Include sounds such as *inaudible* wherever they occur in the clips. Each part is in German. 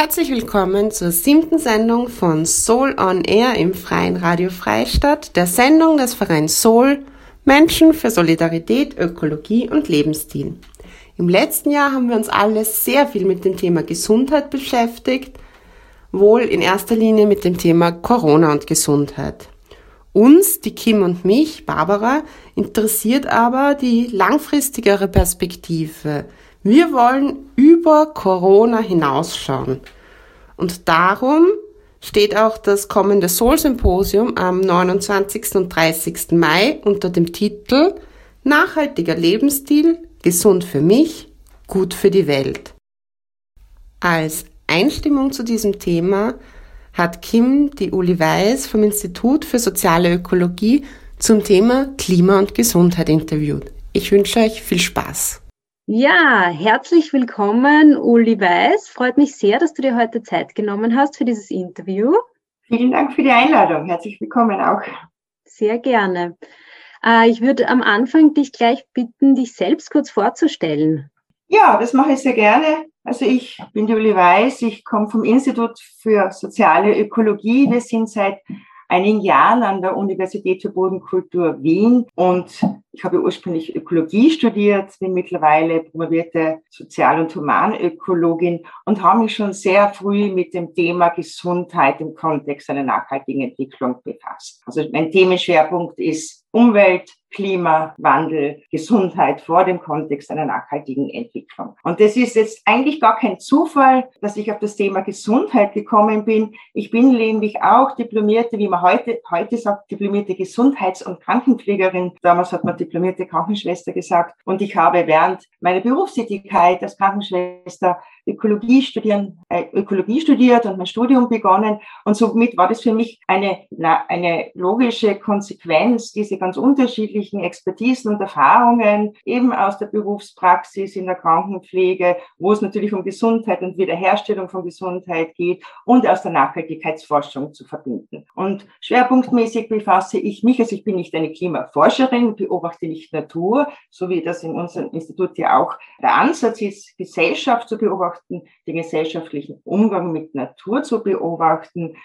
Herzlich willkommen zur siebten Sendung von Soul on Air im Freien Radio Freistadt, der Sendung des Vereins Soul Menschen für Solidarität, Ökologie und Lebensstil. Im letzten Jahr haben wir uns alle sehr viel mit dem Thema Gesundheit beschäftigt, wohl in erster Linie mit dem Thema Corona und Gesundheit. Uns, die Kim und mich, Barbara, interessiert aber die langfristigere Perspektive, wir wollen über Corona hinausschauen. Und darum steht auch das kommende Soul-Symposium am 29. und 30. Mai unter dem Titel Nachhaltiger Lebensstil, gesund für mich, gut für die Welt. Als Einstimmung zu diesem Thema hat Kim die Uli Weiß vom Institut für soziale Ökologie zum Thema Klima und Gesundheit interviewt. Ich wünsche euch viel Spaß. Ja, herzlich willkommen, Uli Weiß. Freut mich sehr, dass du dir heute Zeit genommen hast für dieses Interview. Vielen Dank für die Einladung. Herzlich willkommen auch. Sehr gerne. Äh, ich würde am Anfang dich gleich bitten, dich selbst kurz vorzustellen. Ja, das mache ich sehr gerne. Also ich bin die Uli Weiß, ich komme vom Institut für soziale Ökologie. Wir sind seit einigen Jahren an der Universität für Bodenkultur Wien und ich habe ursprünglich Ökologie studiert, bin mittlerweile promovierte Sozial- und Humanökologin und habe mich schon sehr früh mit dem Thema Gesundheit im Kontext einer nachhaltigen Entwicklung befasst. Also mein Themenschwerpunkt ist Umwelt, Klimawandel, Gesundheit vor dem Kontext einer nachhaltigen Entwicklung. Und das ist jetzt eigentlich gar kein Zufall, dass ich auf das Thema Gesundheit gekommen bin. Ich bin nämlich auch diplomierte, wie man heute, heute sagt, diplomierte Gesundheits- und Krankenpflegerin. Damals hat man diplomierte Krankenschwester gesagt. Und ich habe während meiner Berufstätigkeit als Krankenschwester Ökologie studieren, äh, Ökologie studiert und mein Studium begonnen. Und somit war das für mich eine, eine logische Konsequenz, diese ganz unterschiedlichen Expertisen und Erfahrungen eben aus der Berufspraxis in der Krankenpflege, wo es natürlich um Gesundheit und Wiederherstellung von Gesundheit geht und aus der Nachhaltigkeitsforschung zu verbinden. Und schwerpunktmäßig befasse ich mich, also ich bin nicht eine Klimaforscherin, beobachte nicht Natur, so wie das in unserem Institut ja auch der Ansatz ist, Gesellschaft zu beobachten, den gesellschaftlichen Umgang mit Natur zu beobachten,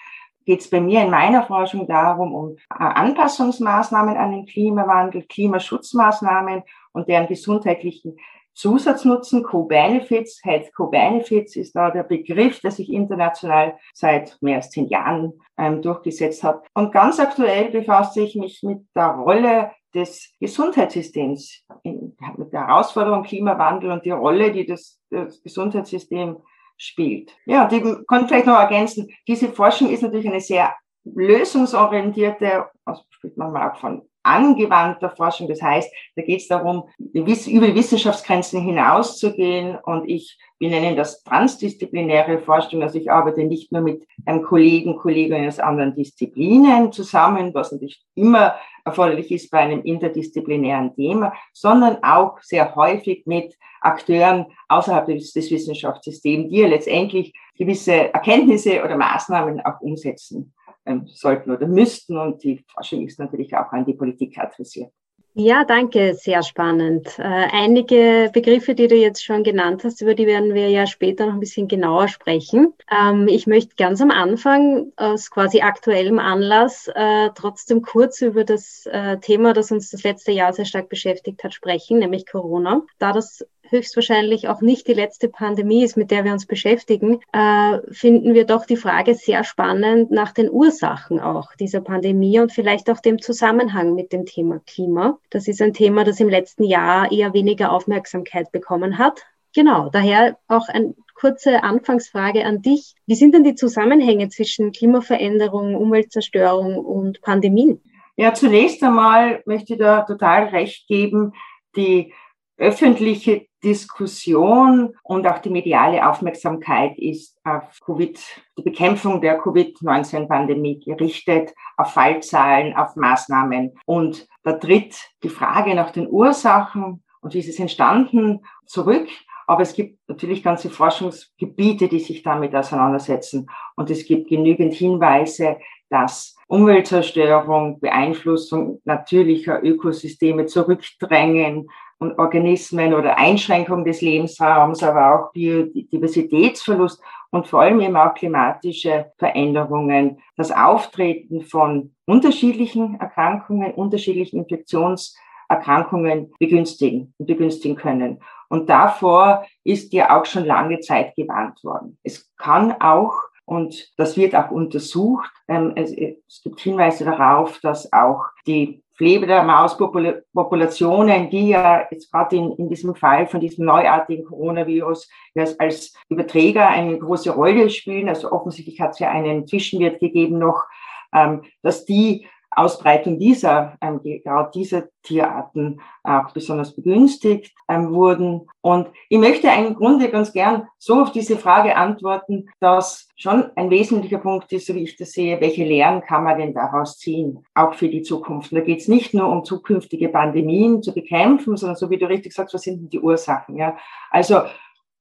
geht es bei mir in meiner Forschung darum, um äh, Anpassungsmaßnahmen an den Klimawandel, Klimaschutzmaßnahmen und deren gesundheitlichen Zusatznutzen, Co-Benefits, Health Co-Benefits ist da der Begriff, der sich international seit mehr als zehn Jahren ähm, durchgesetzt hat. Und ganz aktuell befasse ich mich mit der Rolle des Gesundheitssystems in, mit der Herausforderung Klimawandel und die Rolle, die das, das Gesundheitssystem spielt. Ja, die kann ich vielleicht noch ergänzen. Diese Forschung ist natürlich eine sehr lösungsorientierte, also spricht man mal auch von angewandter Forschung. Das heißt, da geht es darum, über Wissenschaftsgrenzen hinauszugehen. Und ich, wir nennen das transdisziplinäre Forschung. Also ich arbeite nicht nur mit einem Kollegen, Kolleginnen aus anderen Disziplinen zusammen, was natürlich immer erforderlich ist bei einem interdisziplinären Thema, sondern auch sehr häufig mit Akteuren außerhalb des, des Wissenschaftssystems, die ja letztendlich gewisse Erkenntnisse oder Maßnahmen auch umsetzen ähm, sollten oder müssten. Und die Forschung ist natürlich auch an die Politik adressiert. Ja, danke, sehr spannend. Äh, einige Begriffe, die du jetzt schon genannt hast, über die werden wir ja später noch ein bisschen genauer sprechen. Ähm, ich möchte ganz am Anfang aus quasi aktuellem Anlass äh, trotzdem kurz über das äh, Thema, das uns das letzte Jahr sehr stark beschäftigt hat, sprechen, nämlich Corona. Da das höchstwahrscheinlich auch nicht die letzte Pandemie ist, mit der wir uns beschäftigen, äh, finden wir doch die Frage sehr spannend nach den Ursachen auch dieser Pandemie und vielleicht auch dem Zusammenhang mit dem Thema Klima. Das ist ein Thema, das im letzten Jahr eher weniger Aufmerksamkeit bekommen hat. Genau, daher auch eine kurze Anfangsfrage an dich. Wie sind denn die Zusammenhänge zwischen Klimaveränderung, Umweltzerstörung und Pandemien? Ja, zunächst einmal möchte ich da total recht geben. Die öffentliche Diskussion und auch die mediale Aufmerksamkeit ist auf Covid, die Bekämpfung der Covid-19-Pandemie gerichtet, auf Fallzahlen, auf Maßnahmen. Und da tritt die Frage nach den Ursachen und wie ist es entstanden zurück. Aber es gibt natürlich ganze Forschungsgebiete, die sich damit auseinandersetzen. Und es gibt genügend Hinweise, dass Umweltzerstörung, Beeinflussung natürlicher Ökosysteme zurückdrängen und Organismen oder Einschränkung des Lebensraums, aber auch Biodiversitätsverlust und vor allem eben auch klimatische Veränderungen, das Auftreten von unterschiedlichen Erkrankungen, unterschiedlichen Infektionserkrankungen begünstigen und begünstigen können. Und davor ist ja auch schon lange Zeit gewarnt worden. Es kann auch und das wird auch untersucht. Ähm, es, gibt Hinweise darauf, dass auch die Fledermauspopulationen, die ja jetzt gerade in, in diesem Fall von diesem neuartigen Coronavirus als Überträger eine große Rolle spielen. Also offensichtlich hat es ja einen Zwischenwert gegeben noch, ähm, dass die Ausbreitung dieser, ähm, gerade dieser Tierarten auch besonders begünstigt ähm, wurden. Und ich möchte im Grunde ganz gern so auf diese Frage antworten, dass schon ein wesentlicher Punkt ist, so wie ich das sehe, welche Lehren kann man denn daraus ziehen, auch für die Zukunft. Und da geht es nicht nur um zukünftige Pandemien zu bekämpfen, sondern so wie du richtig sagst, was sind denn die Ursachen? Ja? Also,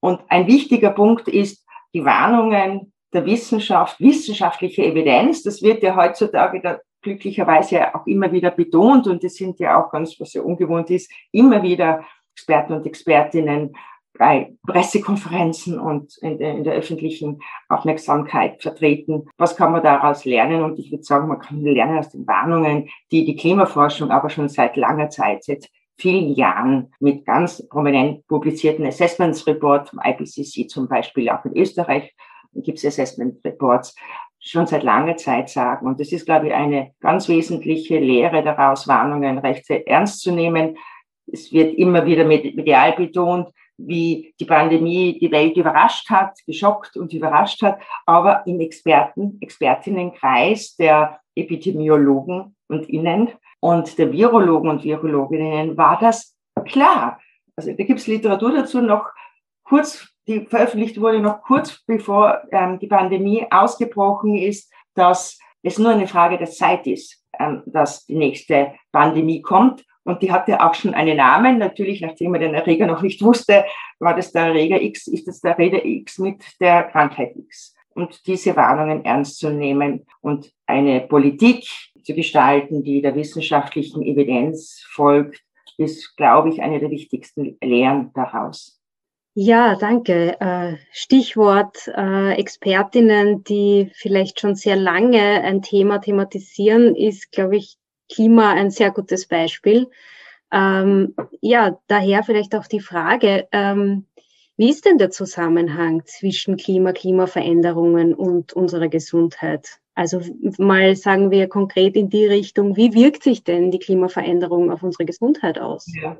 und ein wichtiger Punkt ist die Warnungen der Wissenschaft, wissenschaftliche Evidenz. Das wird ja heutzutage glücklicherweise auch immer wieder betont und es sind ja auch ganz, was ja ungewohnt ist, immer wieder Experten und Expertinnen bei Pressekonferenzen und in der, in der, öffentlichen Aufmerksamkeit vertreten. Was kann man daraus lernen? Und ich würde sagen, man kann lernen aus den Warnungen, die die Klimaforschung aber schon seit langer Zeit, seit vielen Jahren mit ganz prominent publizierten Assessments Report vom IPCC zum Beispiel, auch in Österreich gibt es Assessment Reports, schon seit langer Zeit sagen. Und das ist, glaube ich, eine ganz wesentliche Lehre daraus, Warnungen recht ernst zu nehmen. Es wird immer wieder medial betont, wie die Pandemie die Welt überrascht hat, geschockt und überrascht hat. Aber im Experten, Expertinnenkreis der Epidemiologen und Innen und der Virologen und Virologinnen war das klar. Also da gibt es Literatur dazu noch kurz die veröffentlicht wurde noch kurz bevor ähm, die Pandemie ausgebrochen ist, dass es nur eine Frage der Zeit ist, ähm, dass die nächste Pandemie kommt. Und die hatte auch schon einen Namen. Natürlich, nachdem man den Erreger noch nicht wusste, war das der Erreger X, ist das der Erreger X mit der Krankheit X. Und diese Warnungen ernst zu nehmen und eine Politik zu gestalten, die der wissenschaftlichen Evidenz folgt, ist, glaube ich, eine der wichtigsten Lehren daraus. Ja, danke. Äh, Stichwort äh, Expertinnen, die vielleicht schon sehr lange ein Thema thematisieren, ist, glaube ich, Klima ein sehr gutes Beispiel. Ähm, ja, daher vielleicht auch die Frage, ähm, wie ist denn der Zusammenhang zwischen Klima, Klimaveränderungen und unserer Gesundheit? Also mal sagen wir konkret in die Richtung, wie wirkt sich denn die Klimaveränderung auf unsere Gesundheit aus? Ja,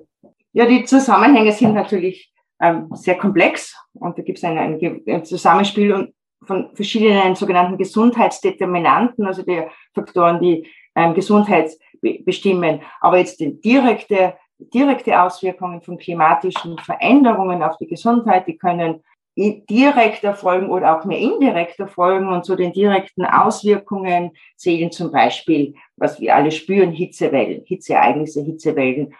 ja die Zusammenhänge sind natürlich ähm, sehr komplex und da gibt es ein, ein, ein Zusammenspiel von verschiedenen sogenannten Gesundheitsdeterminanten, also die Faktoren, die ähm, Gesundheit bestimmen. Aber jetzt die direkte, direkte Auswirkungen von klimatischen Veränderungen auf die Gesundheit, die können direkt erfolgen oder auch mehr indirekt erfolgen. Und zu den direkten Auswirkungen zählen zum Beispiel, was wir alle spüren, Hitzewellen, Hitzeereignisse, Hitzewellen,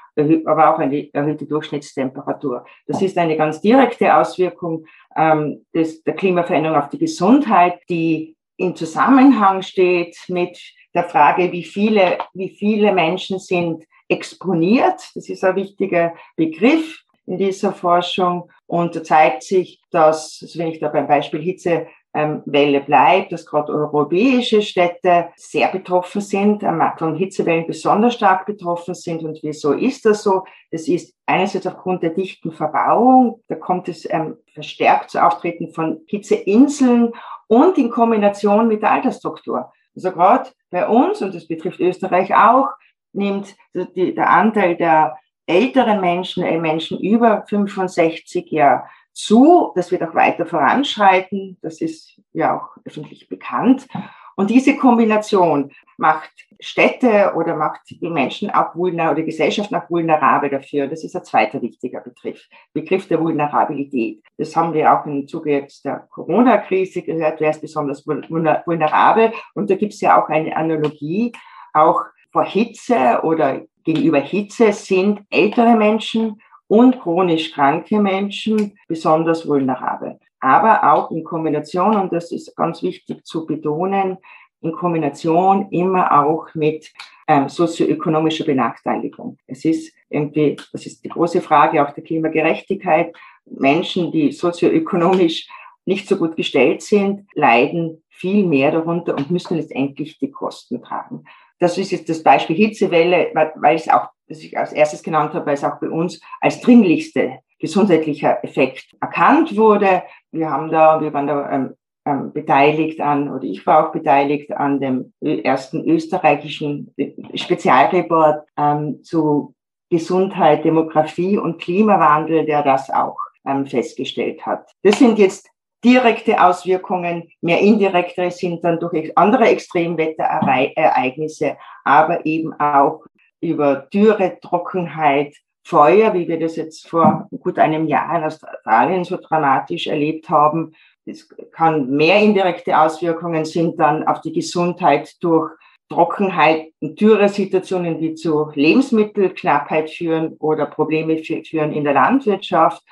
aber auch eine erhöhte Durchschnittstemperatur. Das ist eine ganz direkte Auswirkung ähm, des, der Klimaveränderung auf die Gesundheit, die in Zusammenhang steht mit der Frage, wie viele, wie viele Menschen sind exponiert. Das ist ein wichtiger Begriff in dieser Forschung. Und da zeigt sich, dass, also wenn ich da beim Beispiel Hitzewelle ähm, bleibe, dass gerade europäische Städte sehr betroffen sind, von Hitzewellen besonders stark betroffen sind. Und wieso ist das so? Das ist einerseits aufgrund der dichten Verbauung, da kommt es ähm, verstärkt zu Auftreten von Hitzeinseln und in Kombination mit der Altersstruktur. Also gerade bei uns, und das betrifft Österreich auch, nimmt die, der Anteil der älteren Menschen, äh, Menschen über 65 ja zu. Das wird auch weiter voranschreiten. Das ist ja auch öffentlich bekannt. Und diese Kombination macht Städte oder macht die Menschen auch vulnerabel oder Gesellschaften auch vulnerabel dafür. Das ist ein zweiter wichtiger Begriff, Begriff der Vulnerabilität. Das haben wir auch im Zuge jetzt der Corona-Krise gehört, wer ist besonders vulnerabel. Und da gibt es ja auch eine Analogie, auch vor Hitze oder gegenüber Hitze sind ältere Menschen und chronisch kranke Menschen besonders vulnerabel. Aber auch in Kombination, und das ist ganz wichtig zu betonen, in Kombination immer auch mit ähm, sozioökonomischer Benachteiligung. Es ist irgendwie, das ist die große Frage auch der Klimagerechtigkeit. Menschen, die sozioökonomisch nicht so gut gestellt sind, leiden viel mehr darunter und müssen letztendlich die Kosten tragen. Das ist jetzt das Beispiel Hitzewelle, weil es auch, das ich als erstes genannt habe, weil es auch bei uns als dringlichste gesundheitlicher Effekt erkannt wurde. Wir haben da, wir waren da ähm, ähm, beteiligt an, oder ich war auch beteiligt an dem ersten österreichischen Spezialreport ähm, zu Gesundheit, Demografie und Klimawandel, der das auch ähm, festgestellt hat. Das sind jetzt direkte Auswirkungen, mehr indirekte sind dann durch andere Extremwetterereignisse, aber eben auch über Dürre, Trockenheit, Feuer, wie wir das jetzt vor gut einem Jahr in Australien so dramatisch erlebt haben. Es kann mehr indirekte Auswirkungen sind dann auf die Gesundheit durch Trockenheit und Dürresituationen, die zu Lebensmittelknappheit führen oder Probleme führen in der Landwirtschaft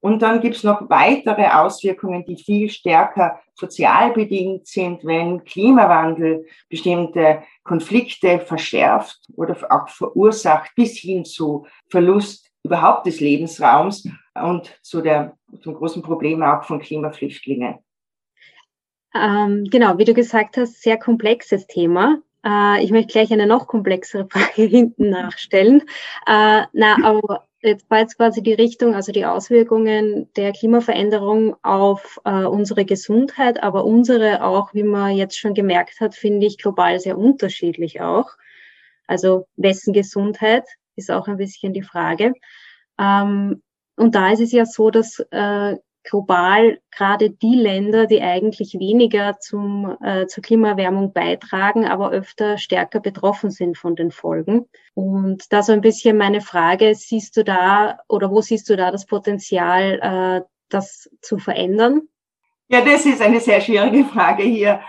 und dann gibt's noch weitere Auswirkungen, die viel stärker sozial bedingt sind, wenn Klimawandel bestimmte Konflikte verschärft oder auch verursacht bis hin zu Verlust überhaupt des Lebensraums und zu der, zum großen Problem auch von Klimaflüchtlingen. Ähm, genau, wie du gesagt hast, sehr komplexes Thema. Äh, ich möchte gleich eine noch komplexere *laughs* Frage hinten nachstellen. Äh, na, aber jetzt war quasi die Richtung, also die Auswirkungen der Klimaveränderung auf äh, unsere Gesundheit, aber unsere auch, wie man jetzt schon gemerkt hat, finde ich global sehr unterschiedlich auch. Also wessen Gesundheit ist auch ein bisschen die Frage. Ähm, und da ist es ja so, dass äh, global gerade die Länder, die eigentlich weniger zum, äh, zur Klimaerwärmung beitragen, aber öfter stärker betroffen sind von den Folgen. Und da so ein bisschen meine Frage, siehst du da oder wo siehst du da das Potenzial, äh, das zu verändern? Ja, das ist eine sehr schwierige Frage hier,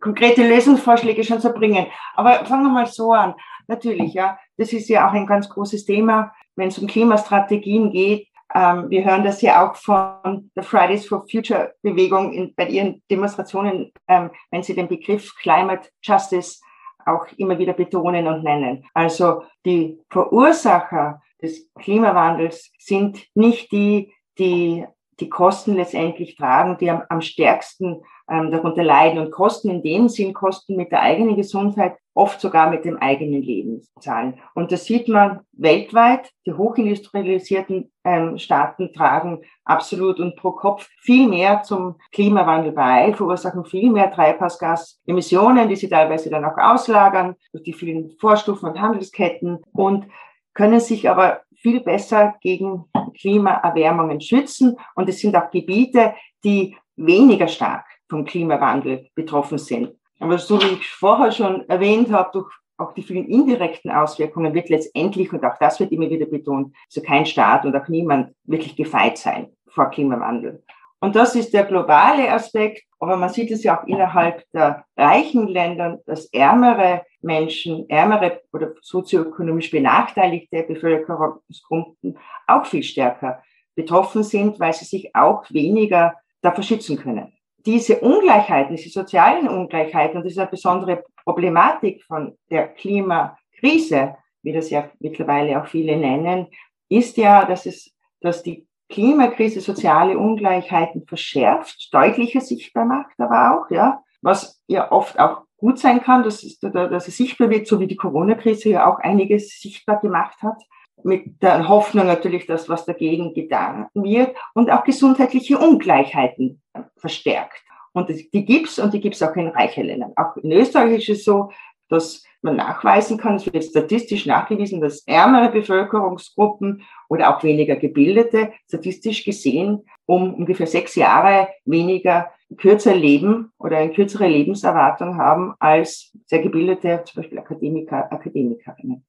konkrete Lösungsvorschläge schon zu bringen. Aber fangen wir mal so an. Natürlich, ja, das ist ja auch ein ganz großes Thema, wenn es um Klimastrategien geht ähm, wir hören das ja auch von der Fridays for Future Bewegung in, bei ihren Demonstrationen, ähm, wenn sie den Begriff Climate Justice auch immer wieder betonen und nennen. Also die Verursacher des Klimawandels sind nicht die, die die Kosten letztendlich tragen, die am, am stärksten ähm, darunter leiden und Kosten in dem Sinn Kosten mit der eigenen Gesundheit, oft sogar mit dem eigenen Leben zahlen. Und das sieht man weltweit. Die hochindustrialisierten ähm, Staaten tragen absolut und pro Kopf viel mehr zum Klimawandel bei, verursachen viel mehr Treibhausgasemissionen, die sie teilweise dann auch auslagern durch die vielen Vorstufen und Handelsketten und können sich aber viel besser gegen Klimaerwärmungen schützen. Und es sind auch Gebiete, die weniger stark vom Klimawandel betroffen sind. Aber so wie ich vorher schon erwähnt habe, durch auch die vielen indirekten Auswirkungen wird letztendlich, und auch das wird immer wieder betont, so kein Staat und auch niemand wirklich gefeit sein vor Klimawandel. Und das ist der globale Aspekt. Aber man sieht es ja auch innerhalb der reichen Länder, dass ärmere Menschen, ärmere oder sozioökonomisch benachteiligte Bevölkerungsgruppen auch viel stärker betroffen sind, weil sie sich auch weniger davor schützen können. Diese Ungleichheiten, diese sozialen Ungleichheiten, und das ist eine besondere Problematik von der Klimakrise, wie das ja mittlerweile auch viele nennen, ist ja, dass es, dass die Klimakrise soziale Ungleichheiten verschärft, deutlicher sichtbar macht, aber auch, ja, was ja oft auch gut sein kann, dass es, dass es sichtbar wird, so wie die Corona-Krise ja auch einiges sichtbar gemacht hat, mit der Hoffnung natürlich, dass was dagegen getan wird und auch gesundheitliche Ungleichheiten verstärkt. Und die gibt's und die gibt's auch in reichen Ländern. Auch in Österreich ist es so, dass man nachweisen kann, es wird statistisch nachgewiesen, dass ärmere Bevölkerungsgruppen oder auch weniger gebildete statistisch gesehen um ungefähr sechs Jahre weniger kürzer leben oder eine kürzere Lebenserwartung haben als sehr gebildete, zum Beispiel Akademiker, Akademikerinnen.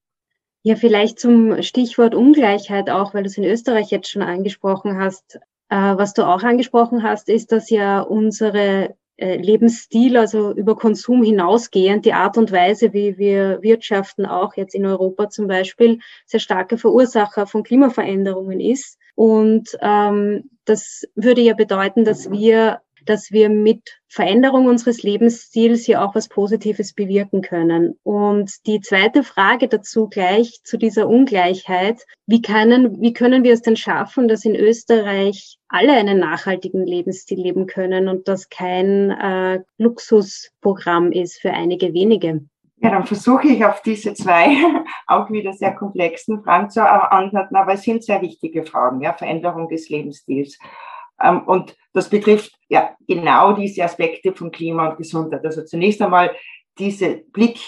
Ja, vielleicht zum Stichwort Ungleichheit auch, weil du es in Österreich jetzt schon angesprochen hast. Äh, was du auch angesprochen hast, ist, dass ja unsere äh, Lebensstil, also über Konsum hinausgehend, die Art und Weise, wie wir wirtschaften, auch jetzt in Europa zum Beispiel, sehr starke Verursacher von Klimaveränderungen ist. Und ähm, das würde ja bedeuten, dass wir dass wir mit Veränderung unseres Lebensstils hier auch was Positives bewirken können. Und die zweite Frage dazu gleich zu dieser Ungleichheit. Wie können, wie können wir es denn schaffen, dass in Österreich alle einen nachhaltigen Lebensstil leben können und das kein äh, Luxusprogramm ist für einige wenige? Ja, dann versuche ich auf diese zwei *laughs* auch wieder sehr komplexen Fragen zu antworten, aber es sind sehr wichtige Fragen, ja, Veränderung des Lebensstils. Ähm, und das betrifft ja genau diese Aspekte von Klima und Gesundheit. Also zunächst einmal diese Blick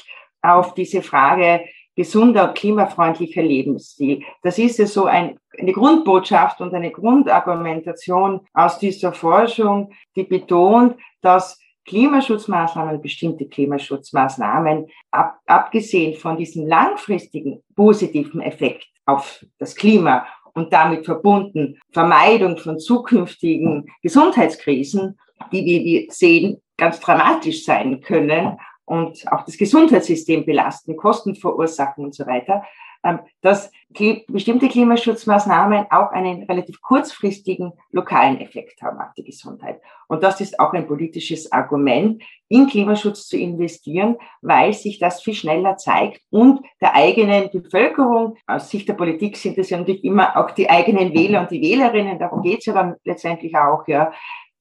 auf diese Frage gesunder und klimafreundlicher Lebensstil. Das ist ja so ein, eine Grundbotschaft und eine Grundargumentation aus dieser Forschung, die betont, dass Klimaschutzmaßnahmen, bestimmte Klimaschutzmaßnahmen, ab, abgesehen von diesem langfristigen positiven Effekt auf das Klima und damit verbunden Vermeidung von zukünftigen Gesundheitskrisen, die, wir sehen, ganz dramatisch sein können und auch das Gesundheitssystem belasten, Kosten verursachen und so weiter, dass bestimmte Klimaschutzmaßnahmen auch einen relativ kurzfristigen lokalen Effekt haben auf die Gesundheit. Und das ist auch ein politisches Argument, in Klimaschutz zu investieren, weil sich das viel schneller zeigt und der eigenen Bevölkerung, aus Sicht der Politik sind es ja natürlich immer auch die eigenen Wähler und die Wählerinnen, darum geht es ja dann letztendlich auch, ja,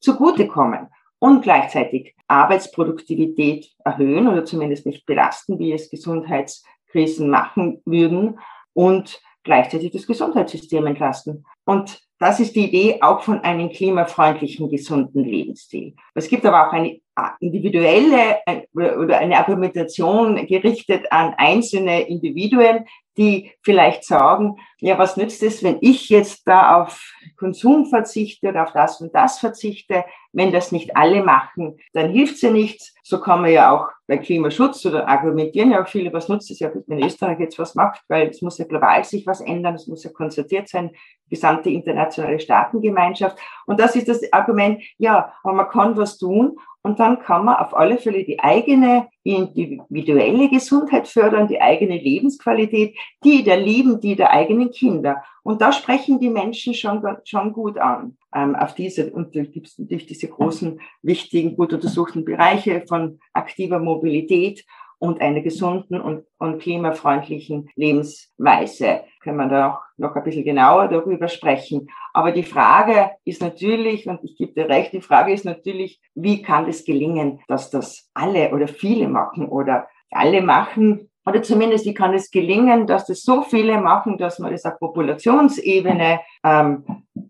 zugutekommen und gleichzeitig Arbeitsproduktivität erhöhen oder zumindest nicht belasten, wie es Gesundheits Krisen machen würden und gleichzeitig das Gesundheitssystem entlasten. Und das ist die Idee auch von einem klimafreundlichen, gesunden Lebensstil. Es gibt aber auch eine individuelle oder eine Argumentation gerichtet an einzelne Individuen, die vielleicht sagen, ja, was nützt es, wenn ich jetzt da auf Konsum verzichte oder auf das und das verzichte? Wenn das nicht alle machen, dann hilft es ja nichts. So kann man ja auch bei Klimaschutz oder argumentieren ja auch viele, was nutzt es ja, wenn Österreich jetzt was macht, weil es muss ja global sich was ändern, es muss ja konzertiert sein, gesamte internationale Staatengemeinschaft. Und das ist das Argument, ja, aber man kann was tun und dann kann man auf alle Fälle die eigene individuelle Gesundheit fördern, die eigene Lebensqualität, die der Lieben, die der eigenen Kinder. Und da sprechen die Menschen schon, schon gut an, ähm, auf diese, und da gibt es natürlich diese großen, wichtigen, gut untersuchten Bereiche von aktiver Mobilität und einer gesunden und, und klimafreundlichen Lebensweise. Können wir da auch noch ein bisschen genauer darüber sprechen. Aber die Frage ist natürlich, und ich gebe dir recht, die Frage ist natürlich, wie kann es gelingen, dass das alle oder viele machen oder alle machen, oder zumindest wie kann es gelingen, dass das so viele machen, dass man das auf Populationsebene ähm,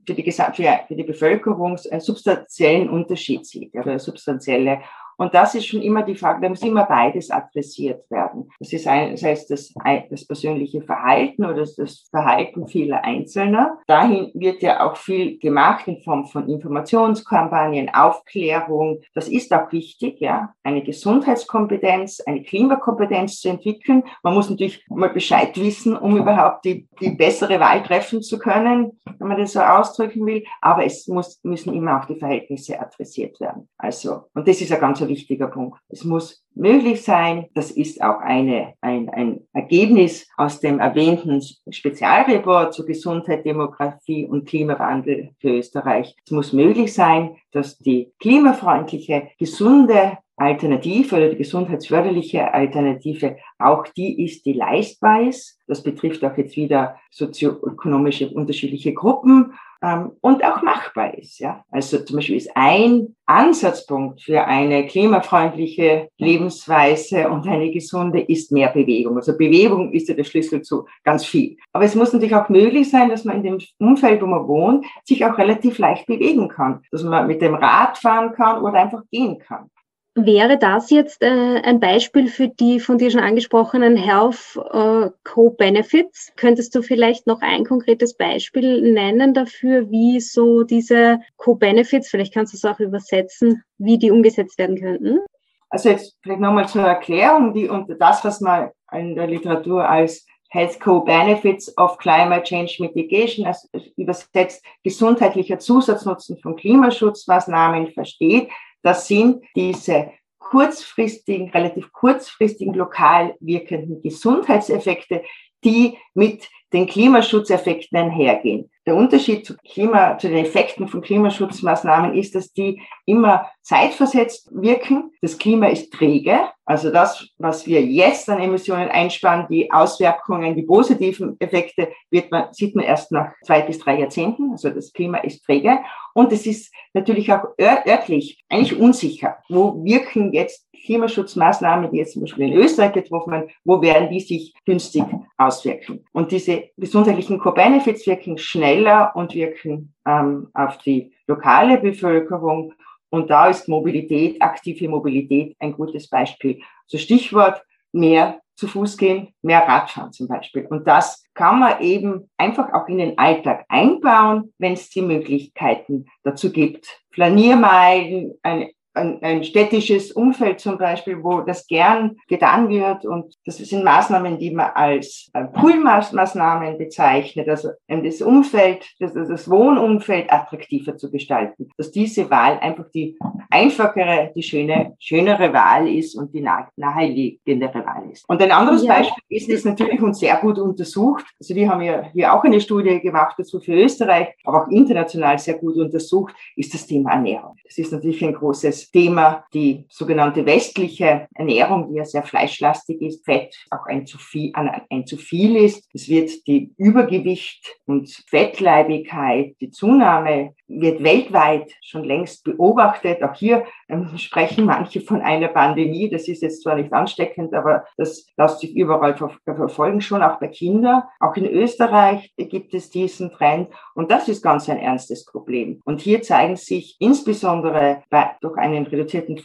für, die, für, für die Bevölkerung einen substanziellen Unterschied sieht, oder substanzielle und das ist schon immer die Frage, da muss immer beides adressiert werden. Das ist einerseits das, das persönliche Verhalten oder das Verhalten vieler Einzelner. Dahin wird ja auch viel gemacht in Form von Informationskampagnen, Aufklärung. Das ist auch wichtig, ja. Eine Gesundheitskompetenz, eine Klimakompetenz zu entwickeln. Man muss natürlich mal Bescheid wissen, um überhaupt die, die bessere Wahl treffen zu können, wenn man das so ausdrücken will. Aber es muss, müssen immer auch die Verhältnisse adressiert werden. Also, und das ist ein ganz wichtiger Punkt. Es muss möglich sein, das ist auch eine, ein, ein Ergebnis aus dem erwähnten Spezialreport zur Gesundheit, Demografie und Klimawandel für Österreich. Es muss möglich sein, dass die klimafreundliche, gesunde Alternative oder die gesundheitsförderliche Alternative auch die ist, die leistbar ist. Das betrifft auch jetzt wieder sozioökonomische unterschiedliche Gruppen ähm, und auch machbar ist. Ja? Also zum Beispiel ist ein Ansatzpunkt für eine klimafreundliche Lebensweise und eine gesunde ist mehr Bewegung. Also Bewegung ist ja der Schlüssel zu ganz viel. Aber es muss natürlich auch möglich sein, dass man in dem Umfeld, wo man wohnt, sich auch relativ leicht bewegen kann. Dass man mit dem Rad fahren kann oder einfach gehen kann. Wäre das jetzt äh, ein Beispiel für die von dir schon angesprochenen Health äh, Co-Benefits? Könntest du vielleicht noch ein konkretes Beispiel nennen dafür, wie so diese Co-Benefits, vielleicht kannst du es auch übersetzen, wie die umgesetzt werden könnten? Also jetzt vielleicht nochmal zur Erklärung, die unter das, was man in der Literatur als Health Co-Benefits of Climate Change Mitigation, also übersetzt gesundheitlicher Zusatznutzen von Klimaschutzmaßnahmen versteht, das sind diese kurzfristigen, relativ kurzfristigen lokal wirkenden Gesundheitseffekte, die mit den Klimaschutzeffekten einhergehen. Der Unterschied zu, Klima, zu den Effekten von Klimaschutzmaßnahmen ist, dass die immer zeitversetzt wirken. Das Klima ist träge. Also das, was wir jetzt an Emissionen einsparen, die Auswirkungen, die positiven Effekte, wird man, sieht man erst nach zwei bis drei Jahrzehnten. Also das Klima ist träge. Und es ist natürlich auch örtlich eigentlich unsicher. Wo wirken jetzt Klimaschutzmaßnahmen, die jetzt zum Beispiel in Österreich getroffen werden, wo werden die sich günstig auswirken? Und diese gesundheitlichen Co-Benefits wirken schneller und wirken ähm, auf die lokale Bevölkerung. Und da ist Mobilität, aktive Mobilität ein gutes Beispiel. So Stichwort mehr zu Fuß gehen, mehr Radfahren zum Beispiel. Und das kann man eben einfach auch in den Alltag einbauen, wenn es die Möglichkeiten dazu gibt. Flaniermeilen, eine ein, ein städtisches Umfeld zum Beispiel, wo das gern getan wird. Und das sind Maßnahmen, die man als äh, Poolmaßnahmen bezeichnet, also das Umfeld, das, das Wohnumfeld attraktiver zu gestalten. Dass diese Wahl einfach die einfachere, die schöne, schönere Wahl ist und die naheliegendere Wahl ist. Und ein anderes ja. Beispiel ist, ist natürlich und sehr gut untersucht. Also wir haben ja hier auch eine Studie gemacht dazu für Österreich, aber auch international sehr gut untersucht, ist das Thema Ernährung. Das ist natürlich ein großes Thema die sogenannte westliche Ernährung, die ja sehr fleischlastig ist, Fett auch ein zu viel, ein zu viel ist. Es wird die Übergewicht und Fettleibigkeit, die Zunahme wird weltweit schon längst beobachtet. Auch hier ähm, *laughs* sprechen manche von einer Pandemie. Das ist jetzt zwar nicht ansteckend, aber das lässt sich überall ver verfolgen, schon auch bei Kindern. Auch in Österreich gibt es diesen Trend. Und das ist ganz ein ernstes Problem. Und hier zeigen sich insbesondere bei, durch einen reduzierten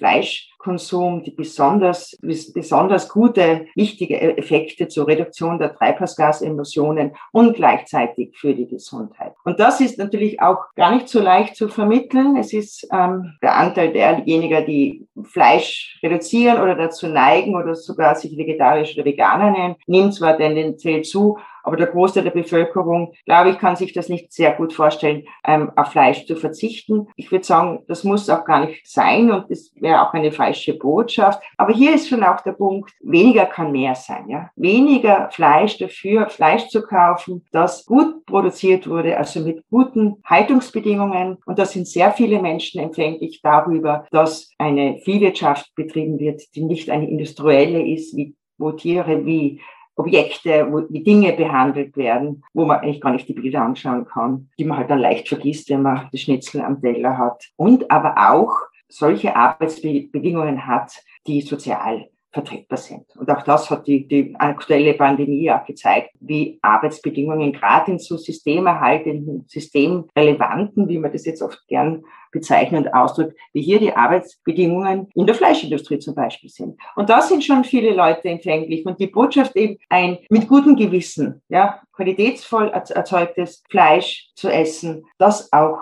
Fleischkonsum die besonders, besonders gute, wichtige Effekte zur Reduktion der Treibhausgasemissionen und gleichzeitig für die Gesundheit. Und das ist natürlich auch gar nicht so leicht zu vermitteln. Es ist ähm, der Anteil derjenigen, die Fleisch reduzieren oder dazu neigen oder sogar sich vegetarisch oder veganer nennen, nimmt zwar tendenziell zu, aber der Großteil der Bevölkerung, glaube ich, kann sich das nicht sehr gut vorstellen, ähm, auf Fleisch zu verzichten. Ich würde sagen, das muss auch gar nicht sein und das wäre auch eine falsche Botschaft. Aber hier ist schon auch der Punkt, weniger kann mehr sein. Ja? Weniger Fleisch dafür, Fleisch zu kaufen, das gut produziert wurde, also mit guten Haltungsbedingungen. Und da sind sehr viele Menschen empfänglich darüber, dass eine Viehwirtschaft betrieben wird, die nicht eine industrielle ist, wie wo Tiere wie Objekte, wo die Dinge behandelt werden, wo man eigentlich gar nicht die Bilder anschauen kann, die man halt dann leicht vergisst, wenn man das Schnitzel am Teller hat. Und aber auch solche Arbeitsbedingungen hat, die sozial vertretbar sind. Und auch das hat die, die aktuelle Pandemie auch gezeigt, wie Arbeitsbedingungen gerade in so systemerhaltenden, systemrelevanten, wie man das jetzt oft gern bezeichnet und ausdrückt, wie hier die Arbeitsbedingungen in der Fleischindustrie zum Beispiel sind. Und da sind schon viele Leute empfänglich. Und die Botschaft eben ein mit gutem Gewissen, ja, qualitätsvoll erzeugtes Fleisch zu essen, das auch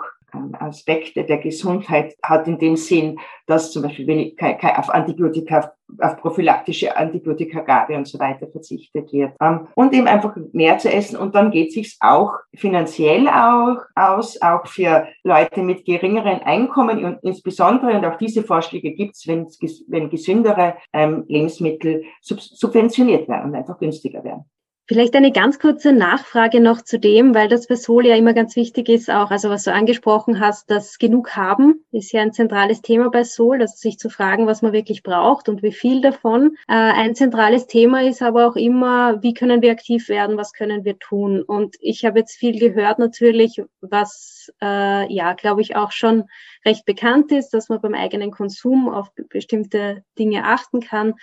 Aspekte der Gesundheit hat in dem Sinn, dass zum Beispiel wenig, auf Antibiotika, auf prophylaktische Antibiotikagabe und so weiter verzichtet wird. Ähm, und eben einfach mehr zu essen. Und dann geht sich's auch finanziell auch aus, auch für Leute mit geringeren Einkommen und insbesondere, und auch diese Vorschläge gibt's, wenn, wenn gesündere ähm, Lebensmittel subventioniert werden und einfach günstiger werden. Vielleicht eine ganz kurze Nachfrage noch zu dem, weil das für Sol ja immer ganz wichtig ist, auch, also was du angesprochen hast, dass genug haben, ist ja ein zentrales Thema bei Sol, also sich zu fragen, was man wirklich braucht und wie viel davon. Äh, ein zentrales Thema ist aber auch immer, wie können wir aktiv werden, was können wir tun? Und ich habe jetzt viel gehört natürlich, was äh, ja, glaube ich, auch schon recht bekannt ist, dass man beim eigenen Konsum auf bestimmte Dinge achten kann.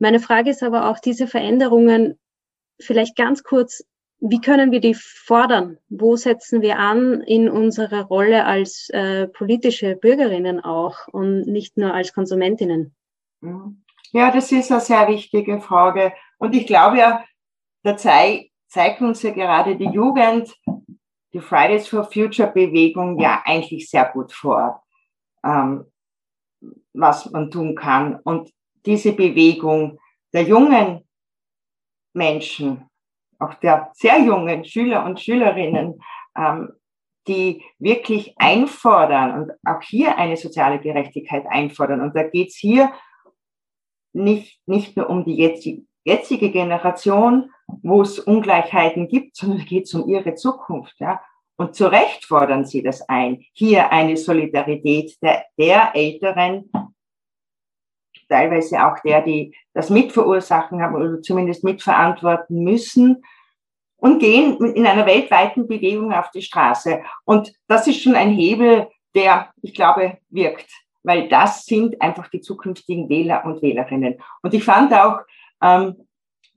Meine Frage ist aber auch, diese Veränderungen vielleicht ganz kurz, wie können wir die fordern? Wo setzen wir an in unserer Rolle als äh, politische Bürgerinnen auch und nicht nur als Konsumentinnen? Mhm. Ja, das ist eine sehr wichtige Frage. Und ich glaube ja, da zei zeigt uns ja gerade die Jugend, die Fridays for Future Bewegung ja eigentlich sehr gut vor, ähm, was man tun kann. Und diese Bewegung der jungen Menschen, auch der sehr jungen Schüler und Schülerinnen, ähm, die wirklich einfordern und auch hier eine soziale Gerechtigkeit einfordern. Und da geht's hier nicht, nicht nur um die jetzige, Generation, wo es Ungleichheiten gibt, sondern da geht's um ihre Zukunft. Ja? Und zu Recht fordern sie das ein. Hier eine Solidarität der, der Älteren, teilweise auch der, die das mitverursachen haben oder zumindest mitverantworten müssen und gehen in einer weltweiten Bewegung auf die Straße. Und das ist schon ein Hebel, der, ich glaube, wirkt, weil das sind einfach die zukünftigen Wähler und Wählerinnen. Und ich fand auch ähm,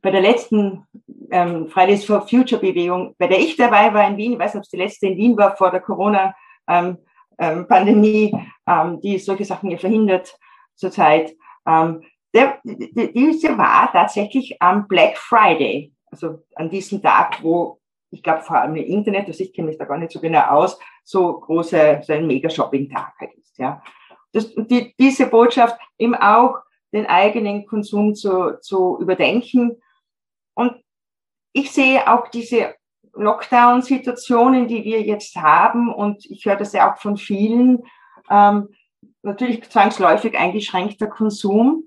bei der letzten ähm, Fridays for Future Bewegung, bei der ich dabei war in Wien, ich weiß nicht, ob es die letzte in Wien war vor der Corona-Pandemie, ähm, ähm, die solche Sachen hier verhindert zurzeit, ähm, der, diese war tatsächlich am Black Friday, also an diesem Tag, wo ich glaube vor allem im Internet, also ich kenne mich da gar nicht so genau aus, so große, so ein Mega-Shopping-Tag halt ist. Ja. Das, die, diese Botschaft eben auch den eigenen Konsum zu, zu überdenken. Und ich sehe auch diese Lockdown-Situationen, die wir jetzt haben, und ich höre das ja auch von vielen, ähm, natürlich zwangsläufig eingeschränkter Konsum.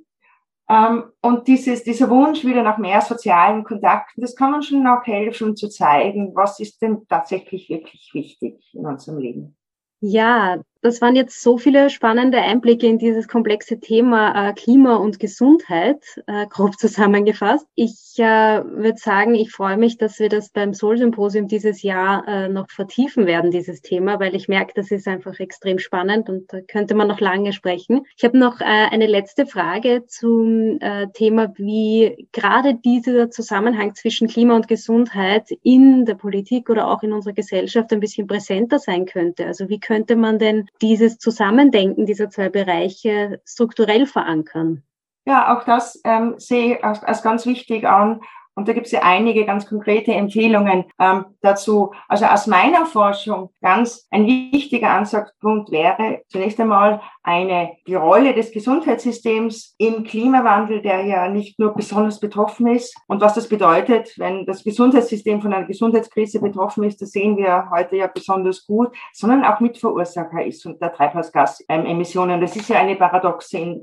Ähm, und dieses, dieser Wunsch wieder nach mehr sozialen Kontakten, das kann man schon auch helfen zu zeigen, was ist denn tatsächlich wirklich wichtig in unserem Leben. Ja, das waren jetzt so viele spannende Einblicke in dieses komplexe Thema äh, Klima und Gesundheit, äh, grob *laughs* zusammengefasst. Ich äh, würde sagen, ich freue mich, dass wir das beim Soul-Symposium dieses Jahr äh, noch vertiefen werden, dieses Thema, weil ich merke, das ist einfach extrem spannend und da könnte man noch lange sprechen. Ich habe noch äh, eine letzte Frage zum äh, Thema, wie gerade dieser Zusammenhang zwischen Klima und Gesundheit in der Politik oder auch in unserer Gesellschaft ein bisschen präsenter sein könnte. Also wie könnte man denn dieses Zusammendenken dieser zwei Bereiche strukturell verankern? Ja, auch das ähm, sehe ich als, als ganz wichtig an, und da gibt es ja einige ganz konkrete Empfehlungen ähm, dazu. Also aus meiner Forschung ganz ein wichtiger Ansatzpunkt wäre zunächst einmal eine, die Rolle des Gesundheitssystems im Klimawandel, der ja nicht nur besonders betroffen ist. Und was das bedeutet, wenn das Gesundheitssystem von einer Gesundheitskrise betroffen ist, das sehen wir heute ja besonders gut, sondern auch Mitverursacher ist und der Treibhausgasemissionen. Das ist ja eine paradoxe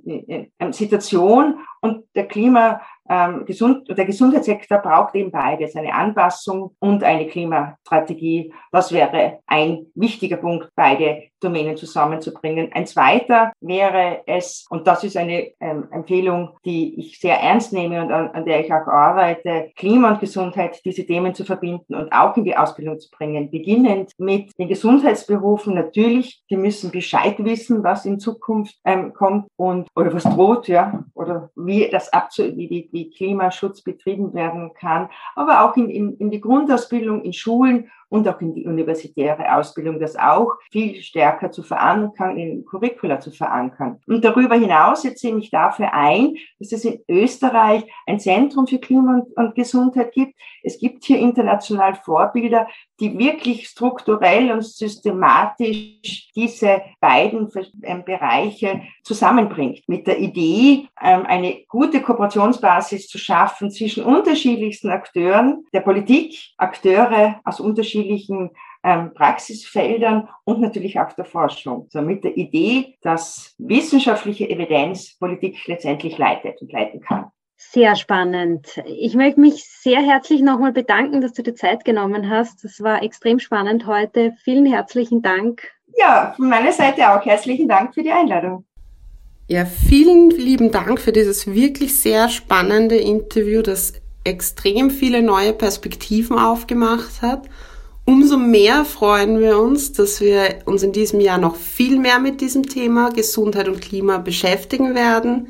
Situation und der Klima ähm, gesund, der Gesundheitssektor braucht eben beides, eine Anpassung und eine Klimastrategie. Das wäre ein wichtiger Punkt, beide Domänen zusammenzubringen. Ein zweiter wäre es, und das ist eine ähm, Empfehlung, die ich sehr ernst nehme und an, an, der ich auch arbeite, Klima und Gesundheit, diese Themen zu verbinden und auch in die Ausbildung zu bringen. Beginnend mit den Gesundheitsberufen natürlich, die müssen Bescheid wissen, was in Zukunft ähm, kommt und oder was droht, ja, oder wie das abzu, wie die, wie Klimaschutz betrieben werden kann, aber auch in, in, in die Grundausbildung in Schulen und auch in die universitäre Ausbildung, das auch viel stärker zu verankern, in Curricula zu verankern. Und darüber hinaus setze ich mich dafür ein, dass es in Österreich ein Zentrum für Klima und, und Gesundheit gibt. Es gibt hier international Vorbilder, die wirklich strukturell und systematisch diese beiden ähm, Bereiche zusammenbringt. Mit der Idee, ähm, eine gute Kooperationsbasis zu schaffen zwischen unterschiedlichsten Akteuren, der Politik, Akteure aus unterschiedlichen ähm, Praxisfeldern und natürlich auch der Forschung. So mit der Idee, dass wissenschaftliche Evidenz Politik letztendlich leitet und leiten kann. Sehr spannend. Ich möchte mich sehr herzlich nochmal bedanken, dass du dir Zeit genommen hast. Das war extrem spannend heute. Vielen herzlichen Dank. Ja, von meiner Seite auch herzlichen Dank für die Einladung. Ja, vielen lieben Dank für dieses wirklich sehr spannende Interview, das extrem viele neue Perspektiven aufgemacht hat. Umso mehr freuen wir uns, dass wir uns in diesem Jahr noch viel mehr mit diesem Thema Gesundheit und Klima beschäftigen werden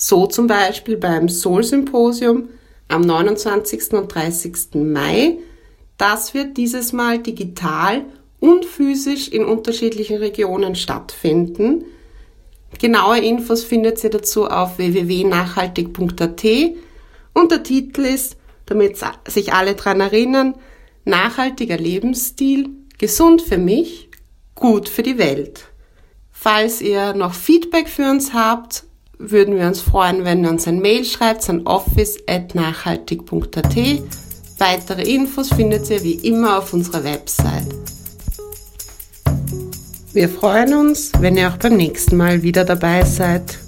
so zum Beispiel beim Soul-Symposium am 29. und 30. Mai. Das wird dieses Mal digital und physisch in unterschiedlichen Regionen stattfinden. Genaue Infos findet ihr dazu auf www.nachhaltig.at und der Titel ist, damit sich alle dran erinnern, nachhaltiger Lebensstil, gesund für mich, gut für die Welt. Falls ihr noch Feedback für uns habt, würden wir uns freuen, wenn ihr uns ein Mail schreibt an office.nachhaltig.at. Weitere Infos findet ihr wie immer auf unserer Website. Wir freuen uns, wenn ihr auch beim nächsten Mal wieder dabei seid.